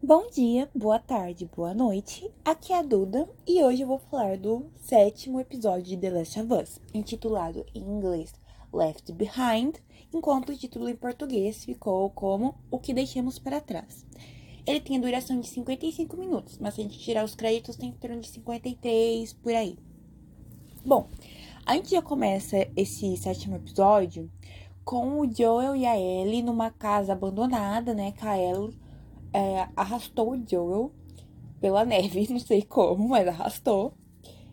Bom dia, boa tarde, boa noite. Aqui é a Duda e hoje eu vou falar do sétimo episódio de The Last of Us, intitulado em inglês Left Behind, enquanto o título em português ficou como O que deixamos para trás. Ele tem a duração de 55 minutos, mas se a gente tirar os créditos tem em torno de 53 por aí. Bom, a gente já começa esse sétimo episódio com o Joel e a Ellie numa casa abandonada, né? Com a Ellie é, arrastou o Joel pela neve, não sei como, mas arrastou.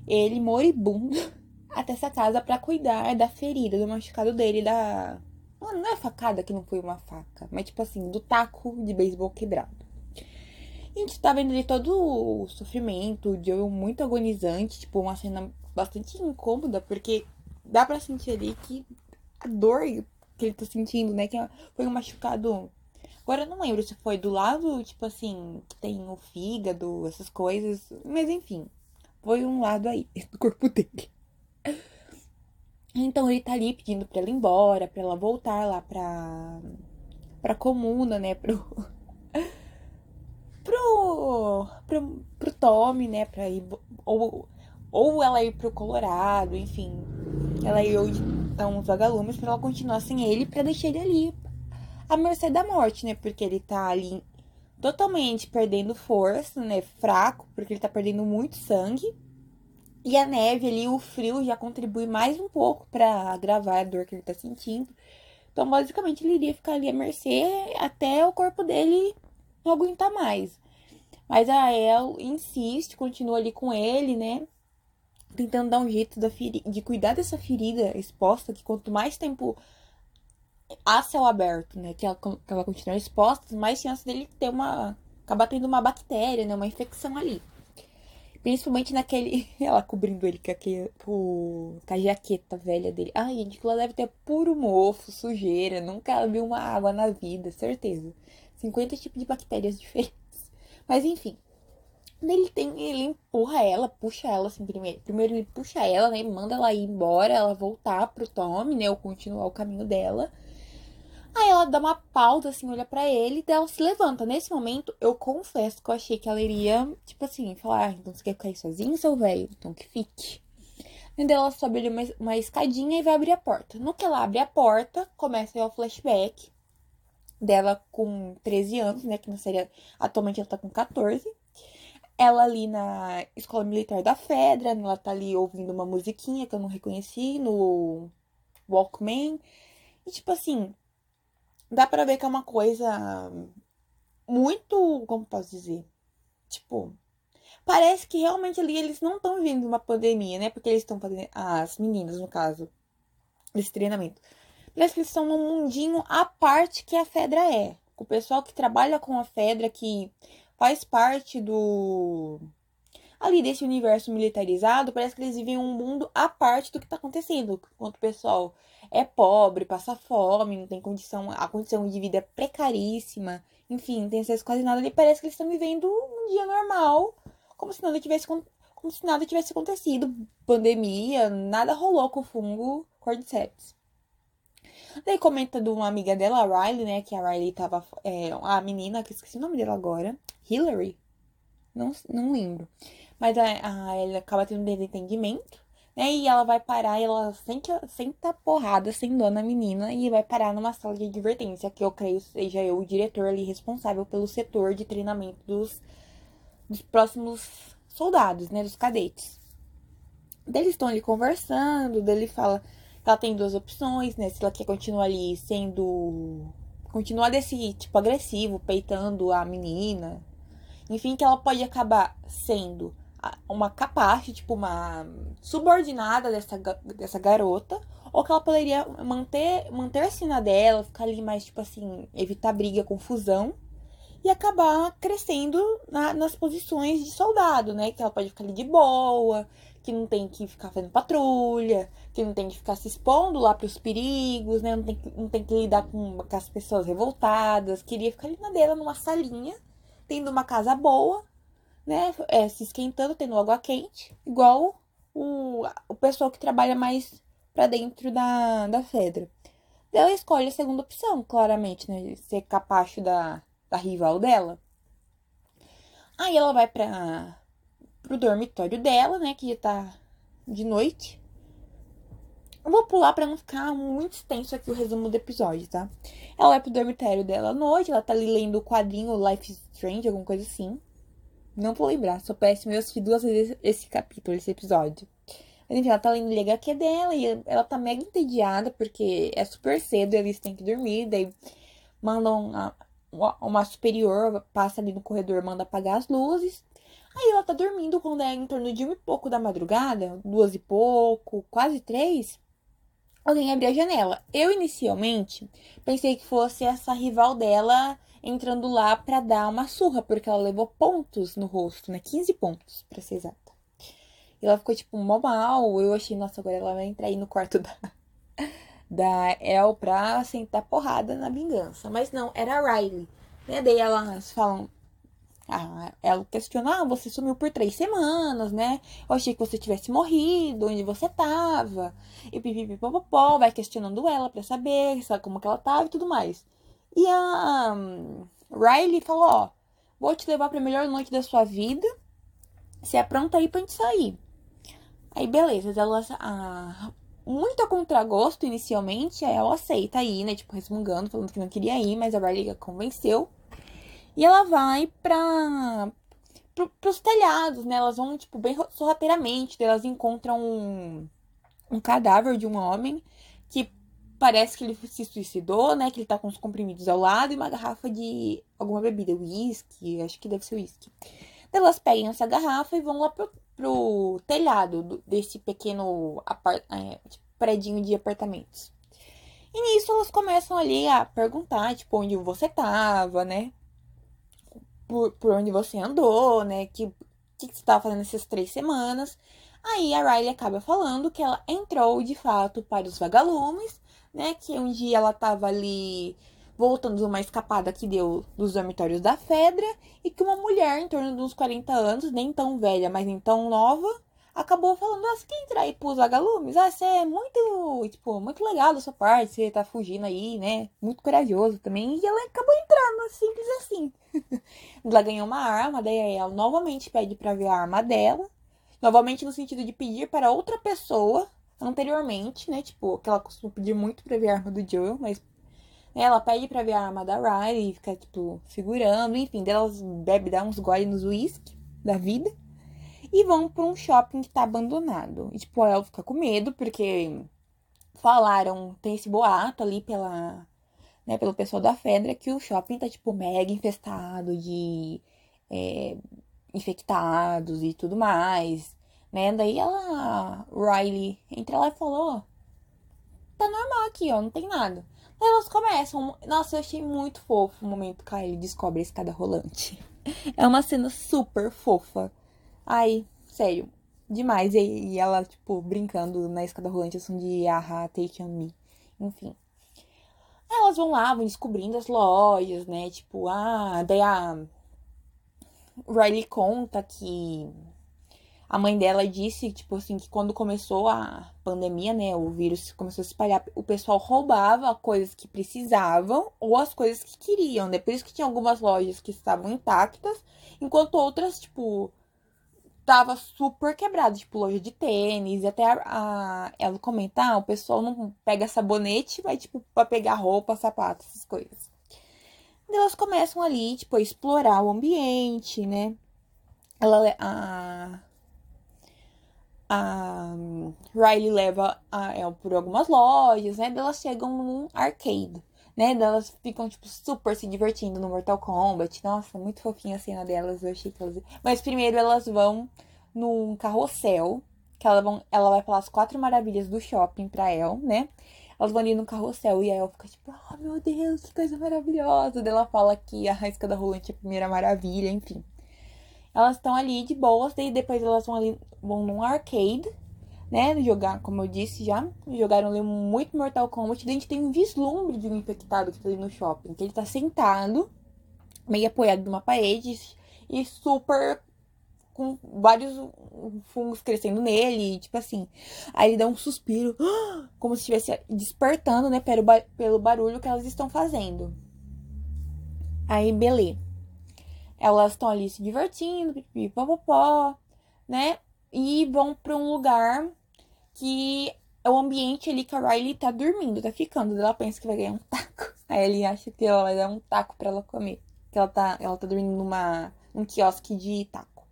Ele moribundo até essa casa para cuidar da ferida, do machucado dele, da. Não é facada que não foi uma faca, mas tipo assim, do taco de beisebol quebrado. E a gente tá vendo ali todo o sofrimento, o Joel muito agonizante, tipo, uma cena bastante incômoda, porque dá pra sentir ali que a dor que ele tá sentindo, né? Que foi um machucado Agora eu não lembro se foi do lado, tipo assim, que tem o fígado, essas coisas. Mas enfim, foi um lado aí do corpo dele. Então ele tá ali pedindo pra ela ir embora, pra ela voltar lá pra. pra comuna, né? Pro. pro. pro, pro Tommy, né? Pra ir. Ou, ou ela ir pro Colorado, enfim. Ela ir onde estão os vagalumes pra ela continuar sem ele, pra deixar ele ali à mercê da morte, né? Porque ele tá ali totalmente perdendo força, né? Fraco, porque ele tá perdendo muito sangue. E a neve ali, o frio já contribui mais um pouco para agravar a dor que ele tá sentindo. Então, basicamente, ele iria ficar ali à mercê até o corpo dele não aguentar mais. Mas a El insiste, continua ali com ele, né? Tentando dar um jeito da de cuidar dessa ferida exposta, que quanto mais tempo a céu aberto, né? Que ela, que ela continua exposta, mais chance dele ter uma. acabar tendo uma bactéria, né? Uma infecção ali. Principalmente naquele. Ela cobrindo ele com, aquele, com, a jaqueta velha dele. Ai, gente, ela deve ter puro mofo, sujeira. Nunca viu uma água na vida, certeza. 50 tipos de bactérias diferentes. Mas enfim. Ele tem. Ele empurra ela, puxa ela assim primeiro. Primeiro ele puxa ela, né? Manda ela ir embora, ela voltar pro Tommy, né? Ou continuar o caminho dela. Aí ela dá uma pausa, assim, olha para ele e ela se levanta. Nesse momento, eu confesso que eu achei que ela iria, tipo assim, falar: ah, então você quer ficar aí sozinho, seu velho? Então que fique. E daí ela sobe ali uma, uma escadinha e vai abrir a porta. No que ela abre a porta, começa aí o flashback dela com 13 anos, né? Que não seria. Atualmente ela tá com 14. Ela ali na escola militar da Fedra, ela tá ali ouvindo uma musiquinha que eu não reconheci no Walkman. E tipo assim, dá pra ver que é uma coisa muito. Como posso dizer? Tipo. Parece que realmente ali eles não estão vivendo uma pandemia, né? Porque eles estão fazendo. As meninas, no caso, desse treinamento. Parece que eles estão num mundinho à parte que a Fedra é. O pessoal que trabalha com a Fedra, que faz parte do. Ali desse universo militarizado, parece que eles vivem um mundo à parte do que está acontecendo. Enquanto o pessoal é pobre, passa fome, não tem condição, a condição de vida é precaríssima, enfim, não tem acesso quase nada, e parece que eles estão vivendo um dia normal, como se nada tivesse como se nada tivesse acontecido, pandemia, nada rolou com o fungo Cordyceps. Daí comenta de uma amiga dela, a Riley, né? Que a Riley tava. É, a menina, que esqueci o nome dela agora. Hillary? Não, não lembro. Mas a, ela acaba tendo um desentendimento. Né? E ela vai parar ela senta, senta porrada, sem dó na menina, e vai parar numa sala de advertência, que eu creio seja eu o diretor ali responsável pelo setor de treinamento dos, dos próximos soldados, né? Dos cadetes. Eles estão ali conversando, dele fala que ela tem duas opções, né? Se ela quer continuar ali sendo. continuar desse tipo agressivo, peitando a menina. Enfim, que ela pode acabar sendo uma capache, tipo uma subordinada dessa, dessa garota, ou que ela poderia manter manter-se na dela, ficar ali mais, tipo assim, evitar briga, confusão, e acabar crescendo na, nas posições de soldado, né? Que ela pode ficar ali de boa, que não tem que ficar fazendo patrulha, que não tem que ficar se expondo lá para os perigos, né? Não tem, que, não tem que lidar com, com as pessoas revoltadas, queria ficar ali na dela, numa salinha, tendo uma casa boa, né, é, se esquentando, tendo água quente, igual o, o pessoal que trabalha mais para dentro da, da Fedra. Ela escolhe a segunda opção, claramente, né? Ser capacho da, da rival dela. Aí ela vai pra, pro dormitório dela, né? Que já tá de noite. Eu vou pular para não ficar muito extenso aqui o resumo do episódio, tá? Ela vai pro dormitório dela à noite, ela tá ali lendo o quadrinho Life is Strange, alguma coisa assim. Não vou lembrar, sou péssima, eu assisti duas vezes esse capítulo, esse episódio. Mas enfim, ela tá lendo o HQ dela e ela tá mega entediada porque é super cedo e eles têm que dormir. Daí mandam uma, uma superior, passa ali no corredor, manda apagar as luzes. Aí ela tá dormindo quando é em torno de um e pouco da madrugada, duas e pouco, quase três. Alguém abre a janela. Eu inicialmente pensei que fosse essa rival dela entrando lá para dar uma surra, porque ela levou pontos no rosto, né? 15 pontos, pra ser exata. E ela ficou, tipo, mó mal. Eu achei, nossa, agora ela vai entrar aí no quarto da, da El pra sentar porrada na vingança. Mas não, era a Riley. Né? Daí elas falam. Ah, ela questiona, ah, você sumiu por três semanas, né? Eu achei que você tivesse morrido, onde você tava. E pipipipopopó, vai questionando ela pra saber, sabe como que ela tava e tudo mais. E a um, Riley falou, ó, vou te levar pra melhor noite da sua vida. Se é pronta aí pra gente sair. Aí, beleza, ela, ah, muito a contragosto inicialmente, ela aceita aí, né? Tipo, resmungando, falando que não queria ir, mas a Riley convenceu. E ela vai pra, pro, pros telhados, né? Elas vão, tipo, bem sorrateiramente. Elas encontram um, um cadáver de um homem parece que ele se suicidou, né? Que ele tá com os comprimidos ao lado e uma garrafa de alguma bebida, uísque, acho que deve ser uísque. Elas pegam essa garrafa e vão lá pro, pro telhado desse pequeno apart é, tipo, predinho de apartamentos. E nisso elas começam ali a perguntar, tipo, onde você tava, né? Por, por onde você andou, né? Que, que, que você tava fazendo essas três semanas. Aí a Riley acaba falando que ela entrou de fato para os vagalumes, né? Que um dia ela tava ali voltando de uma escapada que deu dos dormitórios da Fedra e que uma mulher em torno de uns 40 anos, nem tão velha, mas nem tão nova, acabou falando, ah, você quer entrar aí pros vagalumes? Ah, você é muito, tipo, muito legal da sua parte, você tá fugindo aí, né? Muito corajoso também. E ela acabou entrando, simples assim. ela ganhou uma arma, daí ela novamente pede para ver a arma dela. Novamente no sentido de pedir para outra pessoa anteriormente, né? Tipo, que ela costuma pedir muito pra ver a arma do Joel, mas ela pede pra ver a arma da Riley e fica, tipo, segurando. Enfim, delas bebe, dá uns gole nos uísque da vida. E vão pra um shopping que tá abandonado. E, tipo, ela fica com medo, porque falaram, tem esse boato ali pela, né, pelo pessoal da Fedra, que o shopping tá, tipo, mega infestado de é, infectados e tudo mais, né? Daí ela, Riley, entra lá e falou, tá normal aqui, ó, não tem nada. Elas começam. Nossa, eu achei muito fofo o momento que ele descobre a escada rolante. É uma cena super fofa. Ai, sério, demais. E, e ela, tipo, brincando na escada rolante, assim, de aha, take on me. Enfim. Elas vão lá, vão descobrindo as lojas, né? Tipo, ah, daí a Riley conta que a mãe dela disse, tipo assim, que quando começou a pandemia, né, o vírus começou a se espalhar, o pessoal roubava coisas que precisavam ou as coisas que queriam, né? Por isso que tinha algumas lojas que estavam intactas, enquanto outras, tipo, tava super quebrado, tipo, loja de tênis, e até a, a, ela comenta, ah, o pessoal não pega sabonete, vai, tipo, pra pegar roupa, sapato, essas coisas. E elas começam ali, tipo, a explorar o ambiente, né? Ela, a, a Riley leva a El por algumas lojas, né? Elas chegam num arcade, né? Elas ficam, tipo, super se divertindo no Mortal Kombat. Nossa, muito fofinha a cena delas. Eu achei que elas. Mas primeiro elas vão num carrossel. Que ela, vão, ela vai falar as quatro maravilhas do shopping pra El, né? Elas vão ali no carrossel e a El fica tipo, oh meu Deus, que coisa maravilhosa. Daí ela fala que a risca da rolante é a primeira maravilha, enfim. Elas estão ali de boas, daí depois elas vão ali, vão num arcade, né? Jogar, como eu disse já, jogaram ali muito Mortal Kombat. Daí a gente tem um vislumbre de um infectado que tá ali no shopping, que ele tá sentado, meio apoiado numa parede e super com vários fungos crescendo nele, tipo assim. Aí ele dá um suspiro, como se estivesse despertando, né, pelo, pelo barulho que elas estão fazendo. Aí, beleza. Elas estão ali se divertindo, pipipopopó, né? E vão para um lugar que é o ambiente ali que a Riley tá dormindo, tá ficando. Ela pensa que vai ganhar um taco. Aí ele acha que ela vai dar um taco para ela comer. Que ela tá, ela tá dormindo numa, num quiosque de taco.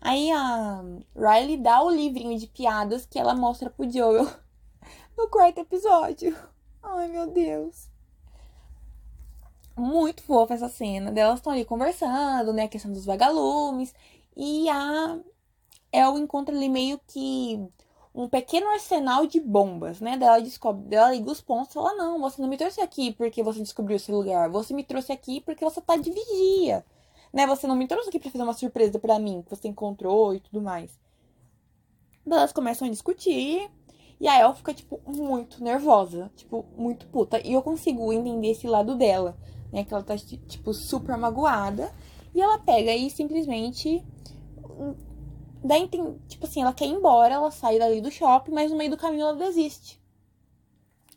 Aí a Riley dá o livrinho de piadas que ela mostra pro Joel no quarto episódio. Ai, meu Deus. Muito fofa essa cena. Elas estão ali conversando, né? A questão dos vagalumes. E a El encontra ali meio que um pequeno arsenal de bombas, né? Dela descobre, dela liga os pontos e fala: Não, você não me trouxe aqui porque você descobriu esse lugar. Você me trouxe aqui porque você tá de vigia. Né? Você não me trouxe aqui pra fazer uma surpresa para mim, que você encontrou e tudo mais. Elas começam a discutir. E a El fica, tipo, muito nervosa. Tipo, muito puta. E eu consigo entender esse lado dela. Né? Que ela tá, tipo, super magoada. E ela pega e simplesmente Daí tem, tipo assim, ela quer ir embora, ela sai dali do shopping, mas no meio do caminho ela desiste.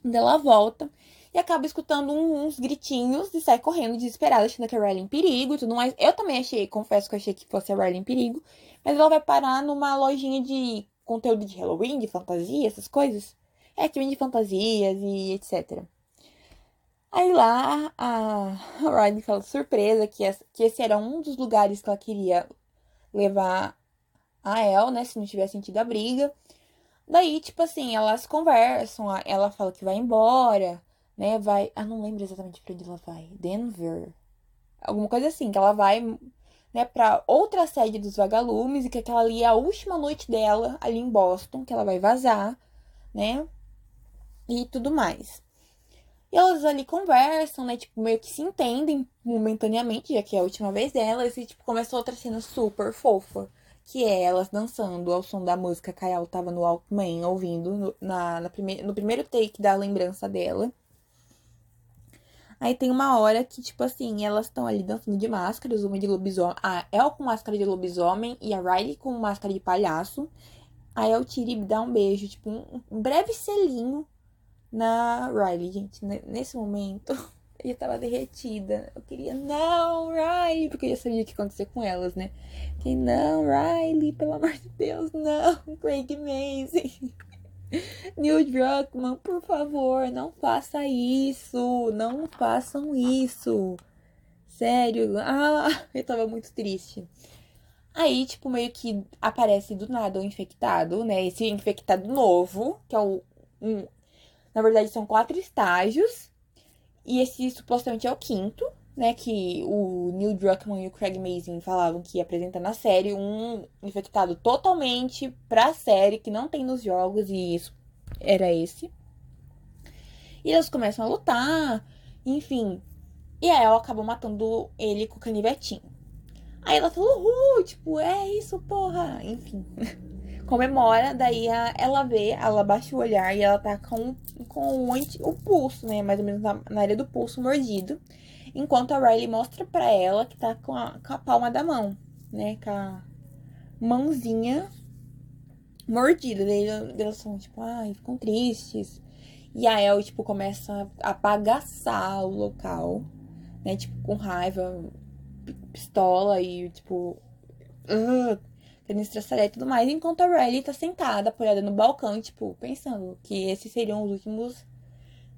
Daí ela volta e acaba escutando uns gritinhos e sai correndo desesperada, achando que a Riley é em perigo e tudo mais. Eu também achei, confesso que eu achei que fosse a Riley em perigo, mas ela vai parar numa lojinha de conteúdo de Halloween, de fantasia, essas coisas. É, que vende fantasias e etc. Aí lá a Riley fala surpresa que esse era um dos lugares que ela queria levar a El, né? Se não tiver sentido a briga. Daí, tipo assim, elas conversam, ela fala que vai embora, né? Vai. Ah, não lembro exatamente pra onde ela vai. Denver. Alguma coisa assim, que ela vai, né, pra outra sede dos vagalumes e que aquela ali é a última noite dela ali em Boston, que ela vai vazar, né? E tudo mais. E elas ali conversam, né? Tipo, meio que se entendem momentaneamente, já que é a última vez delas, e tipo, começa outra cena super fofa que é elas dançando ao som da música que a Kayal tava no Walkman ouvindo no, na, na prime no primeiro take da lembrança dela. Aí tem uma hora que, tipo assim, elas estão ali dançando de máscaras, uma de lobisomem. A El com máscara de lobisomem e a Riley com máscara de palhaço. Aí o Tiri dá um beijo, tipo, um breve selinho na Riley, gente. Nesse momento. Eu tava derretida. Eu queria, não, Riley, porque eu já sabia o que ia acontecer com elas, né? Que não, Riley, pelo amor de Deus, não, Craig Mazin. Neil Druckmann, por favor, não faça isso. Não façam isso. Sério. Ah, eu tava muito triste. Aí, tipo, meio que aparece do nada o infectado, né? Esse infectado novo, que é o. Um, na verdade, são quatro estágios. E esse supostamente é o quinto, né? Que o Neil Druckmann e o Craig Mazin falavam que ia apresentar na série um infectado totalmente pra série, que não tem nos jogos, e isso era esse. E eles começam a lutar, enfim. E aí ela acabou matando ele com o canivetinho. Aí ela falou, uhul, tipo, é isso, porra. Enfim. comemora, daí a, ela vê, ela baixa o olhar e ela tá com, com o, o pulso, né? Mais ou menos na, na, área do pulso mordido. Enquanto a Riley mostra pra ela que tá com a, com a palma da mão, né? Com a mãozinha mordida. Daí elas são tipo, ai, ficam tristes. E a El, tipo, começa a bagaçar o local, né? Tipo, com raiva, pistola e, tipo, uh, querendo estressar e tudo mais, enquanto a Riley tá sentada, apoiada no balcão, tipo, pensando que esses seriam os últimos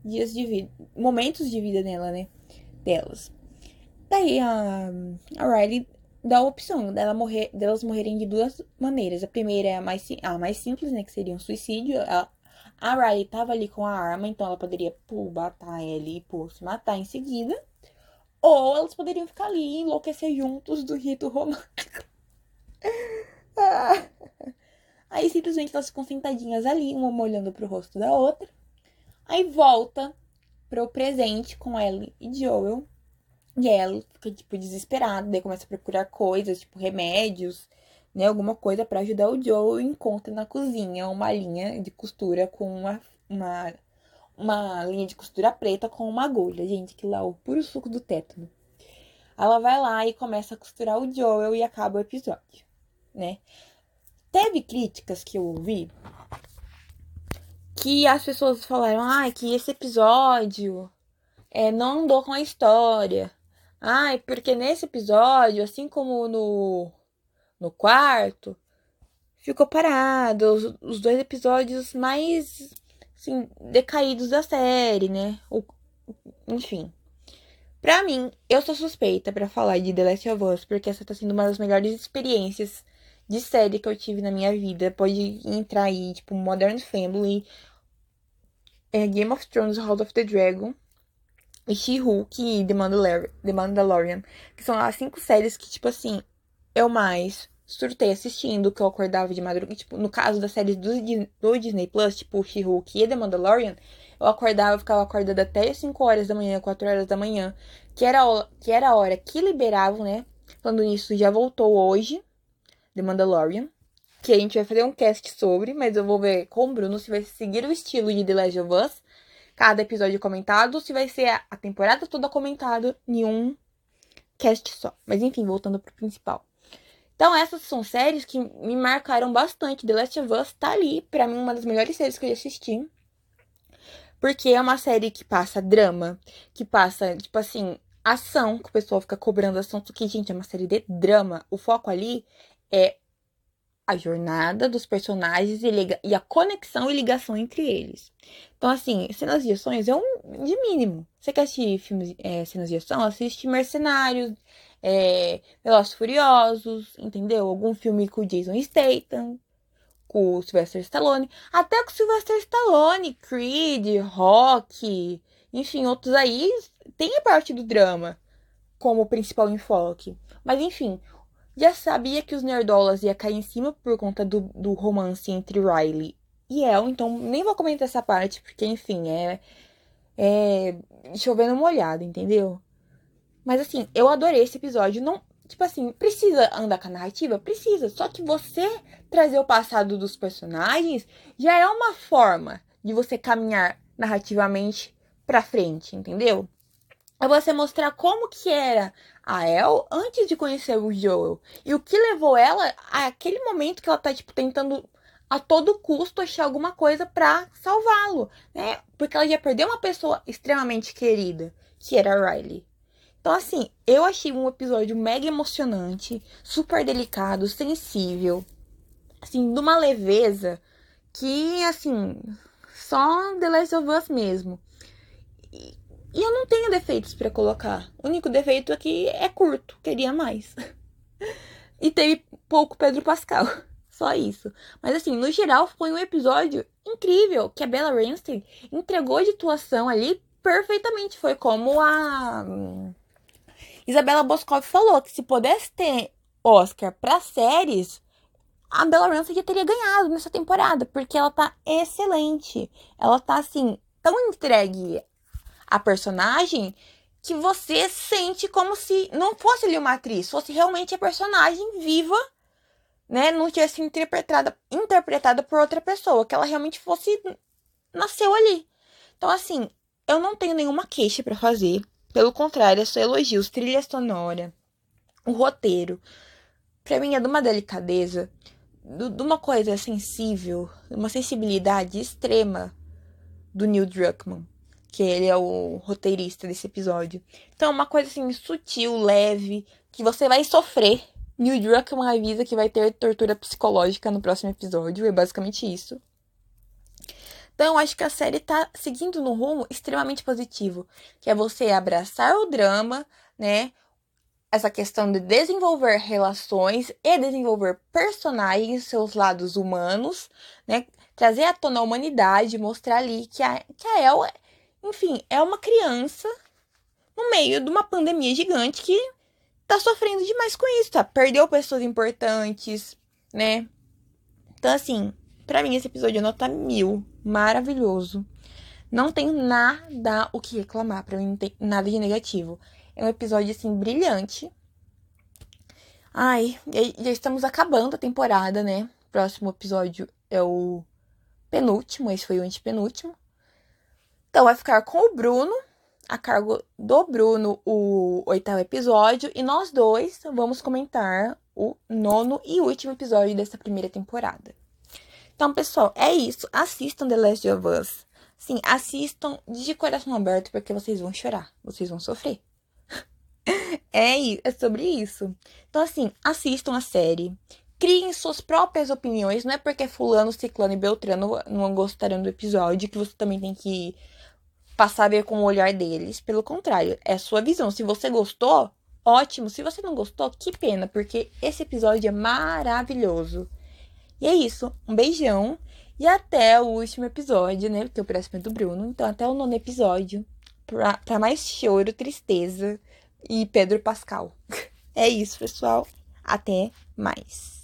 dias de vida, momentos de vida dela, né? Delas. Daí a, a Riley dá a opção dela morrer, delas morrerem de duas maneiras. A primeira é a mais, a mais simples, né? Que seria um suicídio. A, a Riley tava ali com a arma, então ela poderia pô, matar ele e pô, se matar em seguida. Ou elas poderiam ficar ali e enlouquecer juntos do rito romântico. Aí simplesmente elas ficam sentadinhas ali, uma olhando pro rosto da outra. Aí volta pro presente com Ellie e Joel. E ela fica, tipo, desesperada, daí começa a procurar coisas, tipo, remédios, né? Alguma coisa para ajudar o Joel e encontra na cozinha uma linha de costura com uma, uma, uma linha de costura preta com uma agulha. Gente, que lá o puro suco do tétano. Ela vai lá e começa a costurar o Joel e acaba o episódio né? Teve críticas que eu ouvi que as pessoas falaram, ah, que esse episódio é, não andou com a história. Ai, porque nesse episódio, assim como no, no quarto, ficou parado. Os, os dois episódios mais, assim, decaídos da série, né? O, enfim. Pra mim, eu sou suspeita para falar de The Last of Us, porque essa tá sendo uma das melhores experiências de série que eu tive na minha vida. Pode entrar aí, tipo, Modern Family, é, Game of Thrones, House of the Dragon, e She-Hulk e The, the Mandalorian. Que são as cinco séries que, tipo assim, eu mais surtei assistindo, que eu acordava de madrugada. Tipo, no caso das séries do, do Disney Plus, tipo She-Hulk e The Mandalorian, eu acordava, eu ficava acordada até 5 horas da manhã, 4 horas da manhã, que era, que era a hora que liberavam, né? Falando nisso, já voltou hoje, The Mandalorian, que a gente vai fazer um cast sobre, mas eu vou ver com o Bruno se vai seguir o estilo de The Last of Us, cada episódio comentado, se vai ser a temporada toda comentada em um cast só. Mas enfim, voltando pro principal. Então, essas são séries que me marcaram bastante. The Last of Us tá ali, pra mim, uma das melhores séries que eu já assisti. Porque é uma série que passa drama, que passa, tipo assim, ação, que o pessoal fica cobrando. Só que, gente, é uma série de drama. O foco ali é a jornada dos personagens e, e, a conexão e ligação entre eles. Então, assim, cenas de ações é um de mínimo. Você quer assistir filmes, é, cenas de ação? Assiste Mercenários, é, Velozes Furiosos, entendeu? Algum filme com o Jason Statham com o Sylvester Stallone, até com o Sylvester Stallone, Creed, Rock, enfim, outros aí tem a parte do drama como principal enfoque. Mas enfim, já sabia que os nerdolas ia cair em cima por conta do, do romance entre Riley e El, então nem vou comentar essa parte, porque enfim, é, é chovendo molhado, entendeu? Mas assim, eu adorei esse episódio. Não, Tipo assim, precisa andar com a narrativa? Precisa. Só que você trazer o passado dos personagens já é uma forma de você caminhar narrativamente pra frente, entendeu? É você mostrar como que era a El antes de conhecer o Joel. E o que levou ela àquele momento que ela tá, tipo, tentando a todo custo achar alguma coisa para salvá-lo, né? Porque ela já perdeu uma pessoa extremamente querida, que era a Riley. Então, assim, eu achei um episódio mega emocionante, super delicado, sensível, assim, de uma leveza que, assim, só The Last of Us mesmo. E, eu não tenho defeitos para colocar. O único defeito é que é curto, queria mais. e teve pouco Pedro Pascal. Só isso. Mas assim, no geral, foi um episódio incrível que a Bella Ramsey entregou de atuação ali perfeitamente. Foi como a Isabela Boscov falou que se pudesse ter Oscar para séries, a Bella Ramsey já teria ganhado nessa temporada, porque ela tá excelente. Ela tá assim, tão entregue a personagem que você sente como se não fosse ali uma atriz, fosse realmente a personagem viva, né? Não tivesse interpretada, interpretada por outra pessoa, que ela realmente fosse nasceu ali. Então assim, eu não tenho nenhuma queixa para fazer. Pelo contrário, é só elogios, trilha sonora, o roteiro. Pra mim é de uma delicadeza, de uma coisa sensível, uma sensibilidade extrema do Neil Druckmann, que ele é o roteirista desse episódio. Então é uma coisa assim sutil, leve, que você vai sofrer. Neil Druckmann avisa que vai ter tortura psicológica no próximo episódio, é basicamente isso. Então, eu acho que a série tá seguindo num rumo extremamente positivo, que é você abraçar o drama, né? Essa questão de desenvolver relações e desenvolver personagens, seus lados humanos, né? Trazer à tona a humanidade, mostrar ali que a, que a El, enfim, é uma criança no meio de uma pandemia gigante que tá sofrendo demais com isso, tá? Perdeu pessoas importantes, né? Então, assim, para mim esse episódio é nota mil maravilhoso. Não tenho nada o que reclamar, para mim não tem nada de negativo. É um episódio assim brilhante. Ai, já estamos acabando a temporada, né? Próximo episódio é o penúltimo, esse foi o antepenúltimo. Então vai ficar com o Bruno, a cargo do Bruno, o oitavo episódio, e nós dois vamos comentar o nono e último episódio dessa primeira temporada. Então, pessoal, é isso. Assistam The Last of Us. Sim, assistam de coração aberto porque vocês vão chorar, vocês vão sofrer. É, é sobre isso. Então, assim, assistam a série. Criem suas próprias opiniões. Não é porque fulano, ciclano e beltrano não gostaram do episódio que você também tem que passar a ver com o olhar deles. Pelo contrário, é a sua visão. Se você gostou, ótimo. Se você não gostou, que pena, porque esse episódio é maravilhoso. E é isso. Um beijão. E até o último episódio, né? Porque o próximo é do Bruno. Então, até o nono episódio. Pra, pra mais choro, tristeza e Pedro Pascal. É isso, pessoal. Até mais.